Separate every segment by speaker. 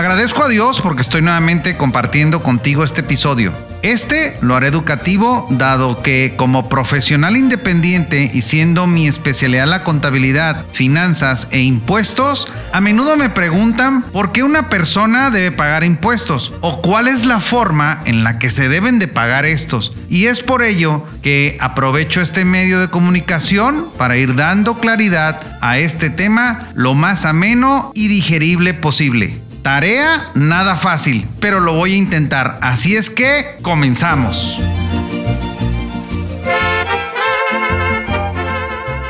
Speaker 1: Agradezco a Dios porque estoy nuevamente compartiendo contigo este episodio. Este lo haré educativo dado que como profesional independiente y siendo mi especialidad la contabilidad, finanzas e impuestos, a menudo me preguntan por qué una persona debe pagar impuestos o cuál es la forma en la que se deben de pagar estos. Y es por ello que aprovecho este medio de comunicación para ir dando claridad a este tema lo más ameno y digerible posible. Tarea nada fácil, pero lo voy a intentar. Así es que comenzamos.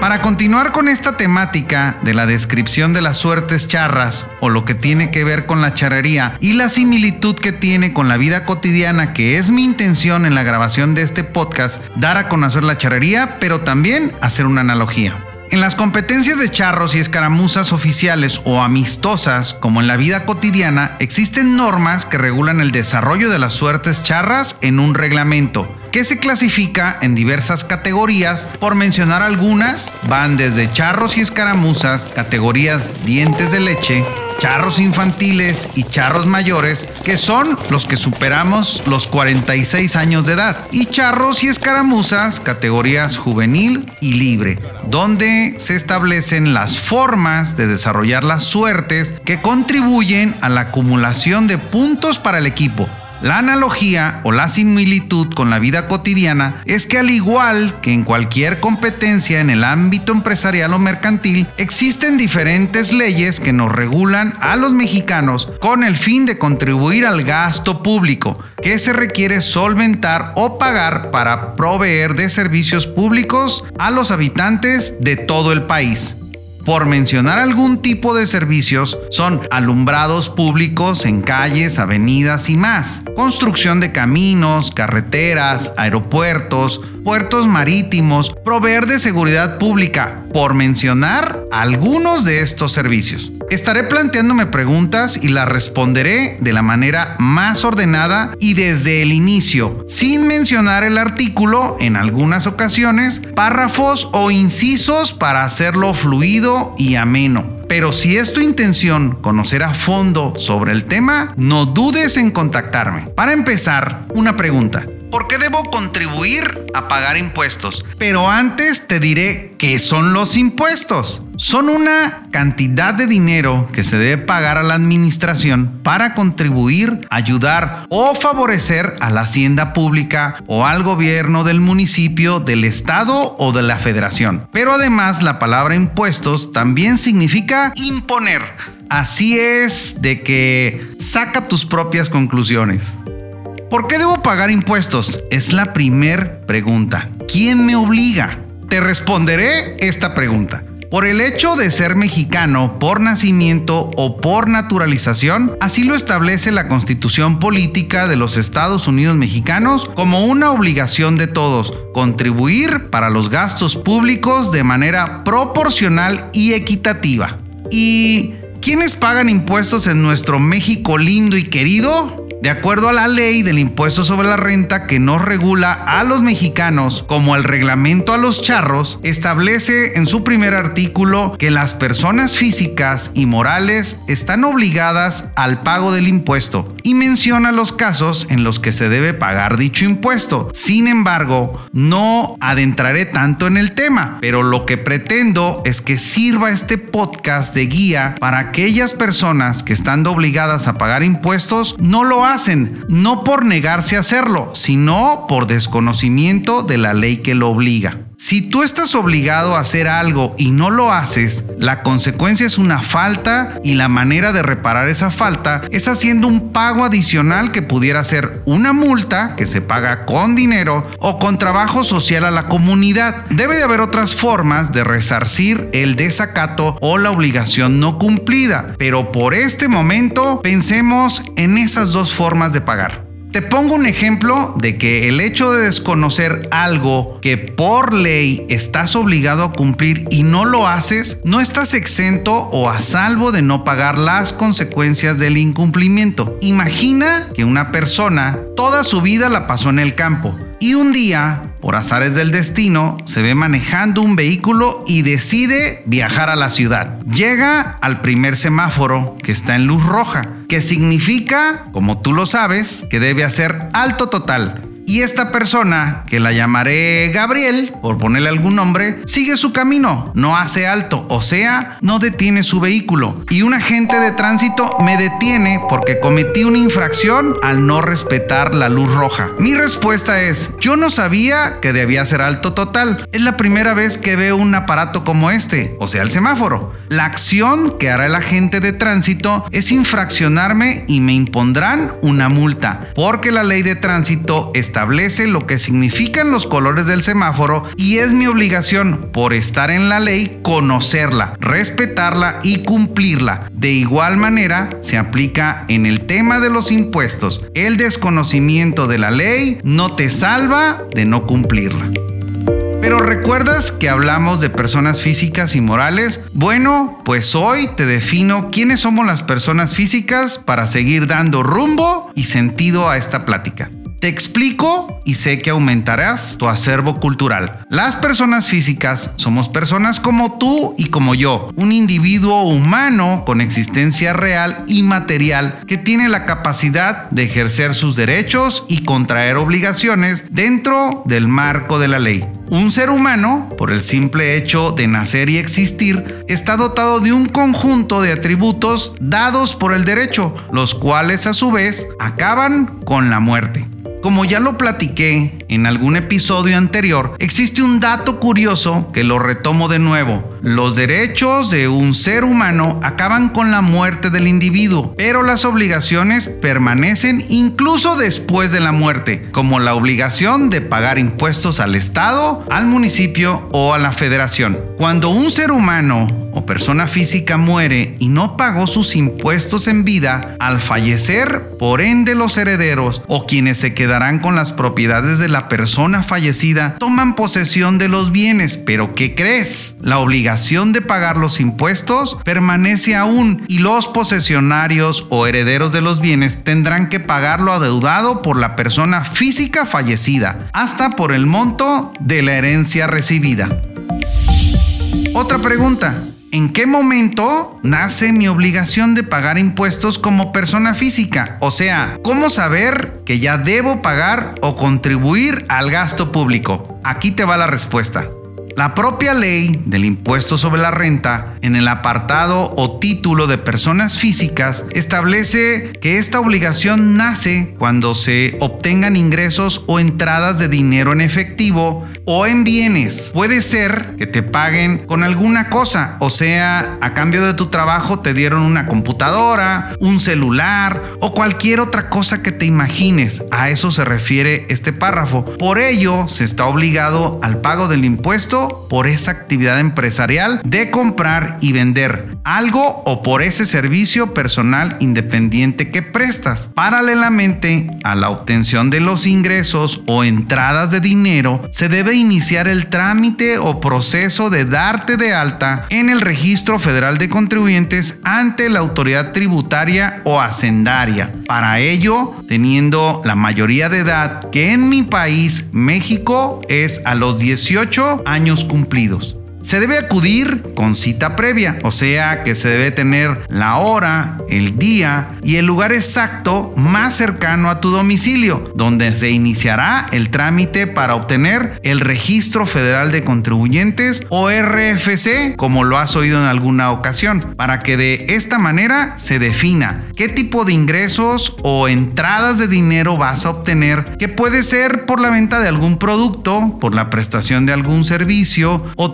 Speaker 1: Para continuar con esta temática de la descripción de las suertes charras o lo que tiene que ver con la charrería y la similitud que tiene con la vida cotidiana, que es mi intención en la grabación de este podcast, dar a conocer la charrería, pero también hacer una analogía. En las competencias de charros y escaramuzas oficiales o amistosas, como en la vida cotidiana, existen normas que regulan el desarrollo de las suertes charras en un reglamento, que se clasifica en diversas categorías. Por mencionar algunas, van desde charros y escaramuzas, categorías dientes de leche, charros infantiles y charros mayores, que son los que superamos los 46 años de edad, y charros y escaramuzas, categorías juvenil y libre, donde se establecen las formas de desarrollar las suertes que contribuyen a la acumulación de puntos para el equipo la analogía o la similitud con la vida cotidiana es que al igual que en cualquier competencia en el ámbito empresarial o mercantil, existen diferentes leyes que nos regulan a los mexicanos con el fin de contribuir al gasto público que se requiere solventar o pagar para proveer de servicios públicos a los habitantes de todo el país por mencionar algún tipo de servicios, son alumbrados públicos en calles, avenidas y más, construcción de caminos, carreteras, aeropuertos, puertos marítimos, proveer de seguridad pública, por mencionar algunos de estos servicios. Estaré planteándome preguntas y las responderé de la manera más ordenada y desde el inicio, sin mencionar el artículo en algunas ocasiones, párrafos o incisos para hacerlo fluido y ameno. Pero si es tu intención conocer a fondo sobre el tema, no dudes en contactarme. Para empezar, una pregunta. ¿Por qué debo contribuir a pagar impuestos? Pero antes te diré qué son los impuestos. Son una cantidad de dinero que se debe pagar a la administración para contribuir, ayudar o favorecer a la hacienda pública o al gobierno del municipio, del estado o de la federación. Pero además la palabra impuestos también significa imponer. Así es de que saca tus propias conclusiones. ¿Por qué debo pagar impuestos? Es la primer pregunta. ¿Quién me obliga? Te responderé esta pregunta. Por el hecho de ser mexicano por nacimiento o por naturalización, así lo establece la Constitución Política de los Estados Unidos Mexicanos como una obligación de todos, contribuir para los gastos públicos de manera proporcional y equitativa. ¿Y quiénes pagan impuestos en nuestro México lindo y querido? De acuerdo a la ley del impuesto sobre la renta que no regula a los mexicanos como el reglamento a los charros, establece en su primer artículo que las personas físicas y morales están obligadas al pago del impuesto y menciona los casos en los que se debe pagar dicho impuesto. Sin embargo, no adentraré tanto en el tema, pero lo que pretendo es que sirva este podcast de guía para aquellas personas que están obligadas a pagar impuestos no lo hacen, no por negarse a hacerlo, sino por desconocimiento de la ley que lo obliga. Si tú estás obligado a hacer algo y no lo haces, la consecuencia es una falta y la manera de reparar esa falta es haciendo un pago adicional que pudiera ser una multa que se paga con dinero o con trabajo social a la comunidad. Debe de haber otras formas de resarcir el desacato o la obligación no cumplida, pero por este momento pensemos en esas dos formas de pagar. Te pongo un ejemplo de que el hecho de desconocer algo que por ley estás obligado a cumplir y no lo haces, no estás exento o a salvo de no pagar las consecuencias del incumplimiento. Imagina que una persona toda su vida la pasó en el campo y un día, por azares del destino, se ve manejando un vehículo y decide viajar a la ciudad. Llega al primer semáforo que está en luz roja, que significa, como tú lo sabes, que debe hacer alto total y esta persona, que la llamaré Gabriel, por ponerle algún nombre, sigue su camino, no hace alto, o sea, no detiene su vehículo. Y un agente de tránsito me detiene porque cometí una infracción al no respetar la luz roja. Mi respuesta es, yo no sabía que debía ser alto total. Es la primera vez que veo un aparato como este, o sea, el semáforo. La acción que hará el agente de tránsito es infraccionarme y me impondrán una multa, porque la ley de tránsito está establece lo que significan los colores del semáforo y es mi obligación, por estar en la ley, conocerla, respetarla y cumplirla. De igual manera, se aplica en el tema de los impuestos. El desconocimiento de la ley no te salva de no cumplirla. Pero ¿recuerdas que hablamos de personas físicas y morales? Bueno, pues hoy te defino quiénes somos las personas físicas para seguir dando rumbo y sentido a esta plática. Te explico y sé que aumentarás tu acervo cultural. Las personas físicas somos personas como tú y como yo, un individuo humano con existencia real y material que tiene la capacidad de ejercer sus derechos y contraer obligaciones dentro del marco de la ley. Un ser humano, por el simple hecho de nacer y existir, está dotado de un conjunto de atributos dados por el derecho, los cuales a su vez acaban con la muerte. Como ya lo platiqué en algún episodio anterior, existe un dato curioso que lo retomo de nuevo. Los derechos de un ser humano acaban con la muerte del individuo, pero las obligaciones permanecen incluso después de la muerte, como la obligación de pagar impuestos al Estado, al municipio o a la federación. Cuando un ser humano o persona física muere y no pagó sus impuestos en vida, al fallecer, por ende los herederos o quienes se quedarán con las propiedades de la persona fallecida toman posesión de los bienes. Pero ¿qué crees? La obligación de pagar los impuestos permanece aún y los posesionarios o herederos de los bienes tendrán que pagar lo adeudado por la persona física fallecida, hasta por el monto de la herencia recibida. Otra pregunta, ¿En qué momento nace mi obligación de pagar impuestos como persona física? O sea, ¿cómo saber que ya debo pagar o contribuir al gasto público? Aquí te va la respuesta. La propia ley del impuesto sobre la renta, en el apartado o título de personas físicas, establece que esta obligación nace cuando se obtengan ingresos o entradas de dinero en efectivo o en bienes. Puede ser que te paguen con alguna cosa, o sea, a cambio de tu trabajo te dieron una computadora, un celular o cualquier otra cosa que te imagines. A eso se refiere este párrafo. Por ello, se está obligado al pago del impuesto por esa actividad empresarial de comprar y vender algo o por ese servicio personal independiente que prestas. Paralelamente a la obtención de los ingresos o entradas de dinero, se debe iniciar el trámite o proceso de darte de alta en el Registro Federal de Contribuyentes ante la autoridad tributaria o hacendaria. Para ello, teniendo la mayoría de edad, que en mi país, México, es a los 18 años cumplidos. Se debe acudir con cita previa, o sea que se debe tener la hora, el día y el lugar exacto más cercano a tu domicilio, donde se iniciará el trámite para obtener el Registro Federal de Contribuyentes o RFC, como lo has oído en alguna ocasión, para que de esta manera se defina qué tipo de ingresos o entradas de dinero vas a obtener, que puede ser por la venta de algún producto, por la prestación de algún servicio o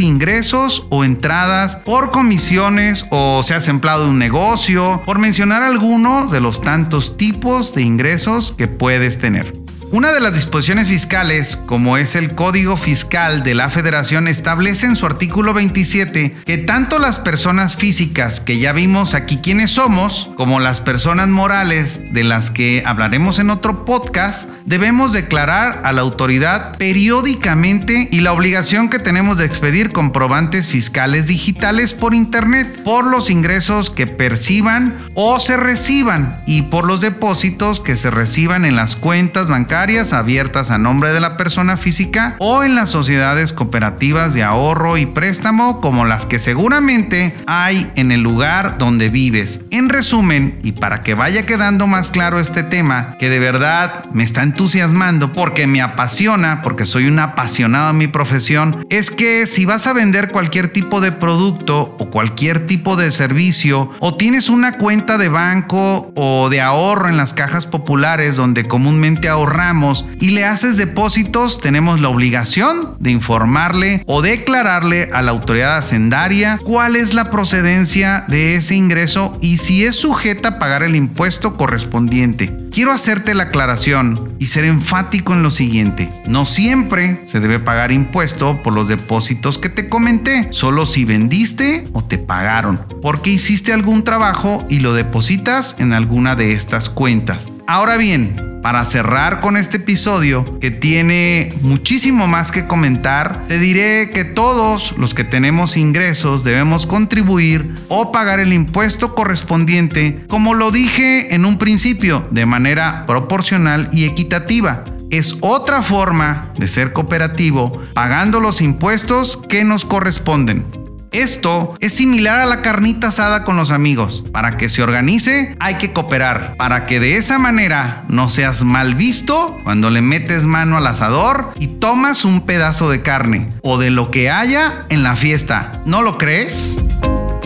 Speaker 1: ingresos o entradas por comisiones o seas empleado de un negocio, por mencionar algunos de los tantos tipos de ingresos que puedes tener. Una de las disposiciones fiscales, como es el Código Fiscal de la Federación, establece en su artículo 27 que tanto las personas físicas, que ya vimos aquí quiénes somos, como las personas morales, de las que hablaremos en otro podcast, debemos declarar a la autoridad periódicamente y la obligación que tenemos de expedir comprobantes fiscales digitales por Internet por los ingresos que perciban o se reciban y por los depósitos que se reciban en las cuentas bancarias abiertas a nombre de la persona física o en las sociedades cooperativas de ahorro y préstamo como las que seguramente hay en el lugar donde vives. En resumen, y para que vaya quedando más claro este tema, que de verdad me está entusiasmando porque me apasiona, porque soy un apasionado en mi profesión, es que si vas a vender cualquier tipo de producto o cualquier tipo de servicio o tienes una cuenta de banco o de ahorro en las cajas populares donde comúnmente ahorramos y le haces depósitos, tenemos la obligación de informarle o declararle a la autoridad hacendaria cuál es la procedencia de ese ingreso y si es sujeta a pagar el impuesto correspondiente. Quiero hacerte la aclaración y ser enfático en lo siguiente. No siempre se debe pagar impuesto por los depósitos que te comenté, solo si vendiste o te pagaron, porque hiciste algún trabajo y lo depositas en alguna de estas cuentas. Ahora bien, para cerrar con este episodio que tiene muchísimo más que comentar, te diré que todos los que tenemos ingresos debemos contribuir o pagar el impuesto correspondiente, como lo dije en un principio, de manera proporcional y equitativa es otra forma de ser cooperativo pagando los impuestos que nos corresponden. Esto es similar a la carnita asada con los amigos. Para que se organice hay que cooperar, para que de esa manera no seas mal visto cuando le metes mano al asador y tomas un pedazo de carne o de lo que haya en la fiesta. ¿No lo crees?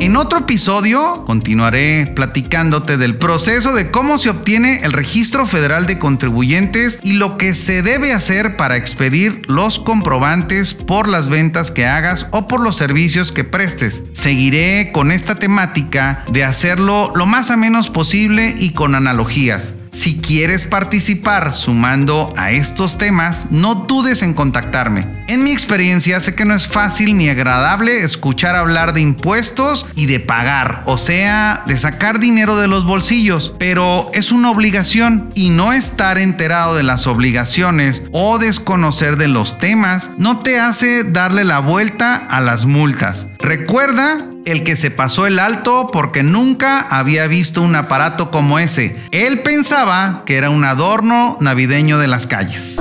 Speaker 1: En otro episodio continuaré platicándote del proceso de cómo se obtiene el registro federal de contribuyentes y lo que se debe hacer para expedir los comprobantes por las ventas que hagas o por los servicios que prestes. Seguiré con esta temática de hacerlo lo más a menos posible y con analogías. Si quieres participar sumando a estos temas, no dudes en contactarme. En mi experiencia sé que no es fácil ni agradable escuchar hablar de impuestos y de pagar, o sea, de sacar dinero de los bolsillos, pero es una obligación y no estar enterado de las obligaciones o desconocer de los temas no te hace darle la vuelta a las multas. Recuerda el que se pasó el alto porque nunca había visto un aparato como ese. Él pensaba que era un adorno navideño de las calles.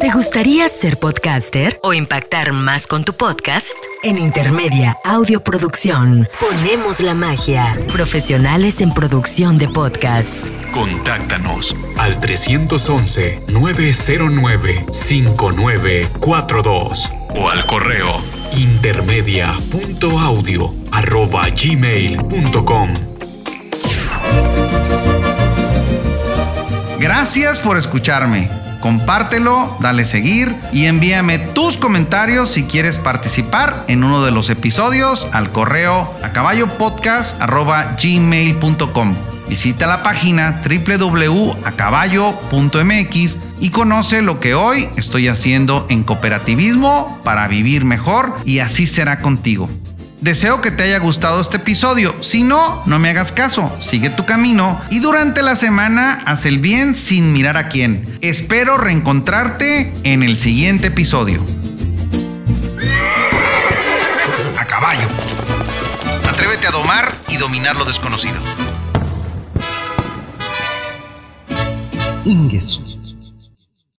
Speaker 2: ¿Te gustaría ser podcaster o impactar más con tu podcast? En Intermedia Audio Producción ponemos la magia. Profesionales en producción de podcast.
Speaker 3: Contáctanos al 311-909-5942 o al correo intermedia.audio.gmail.com
Speaker 1: Gracias por escucharme. Compártelo, dale seguir y envíame tus comentarios si quieres participar en uno de los episodios al correo a caballopodcast.gmail.com. Visita la página www.acaballo.mx y conoce lo que hoy estoy haciendo en cooperativismo para vivir mejor y así será contigo. Deseo que te haya gustado este episodio. Si no, no me hagas caso. Sigue tu camino y durante la semana haz el bien sin mirar a quién. Espero reencontrarte en el siguiente episodio. A caballo. Atrévete a domar y dominar lo desconocido.
Speaker 4: Ingesu.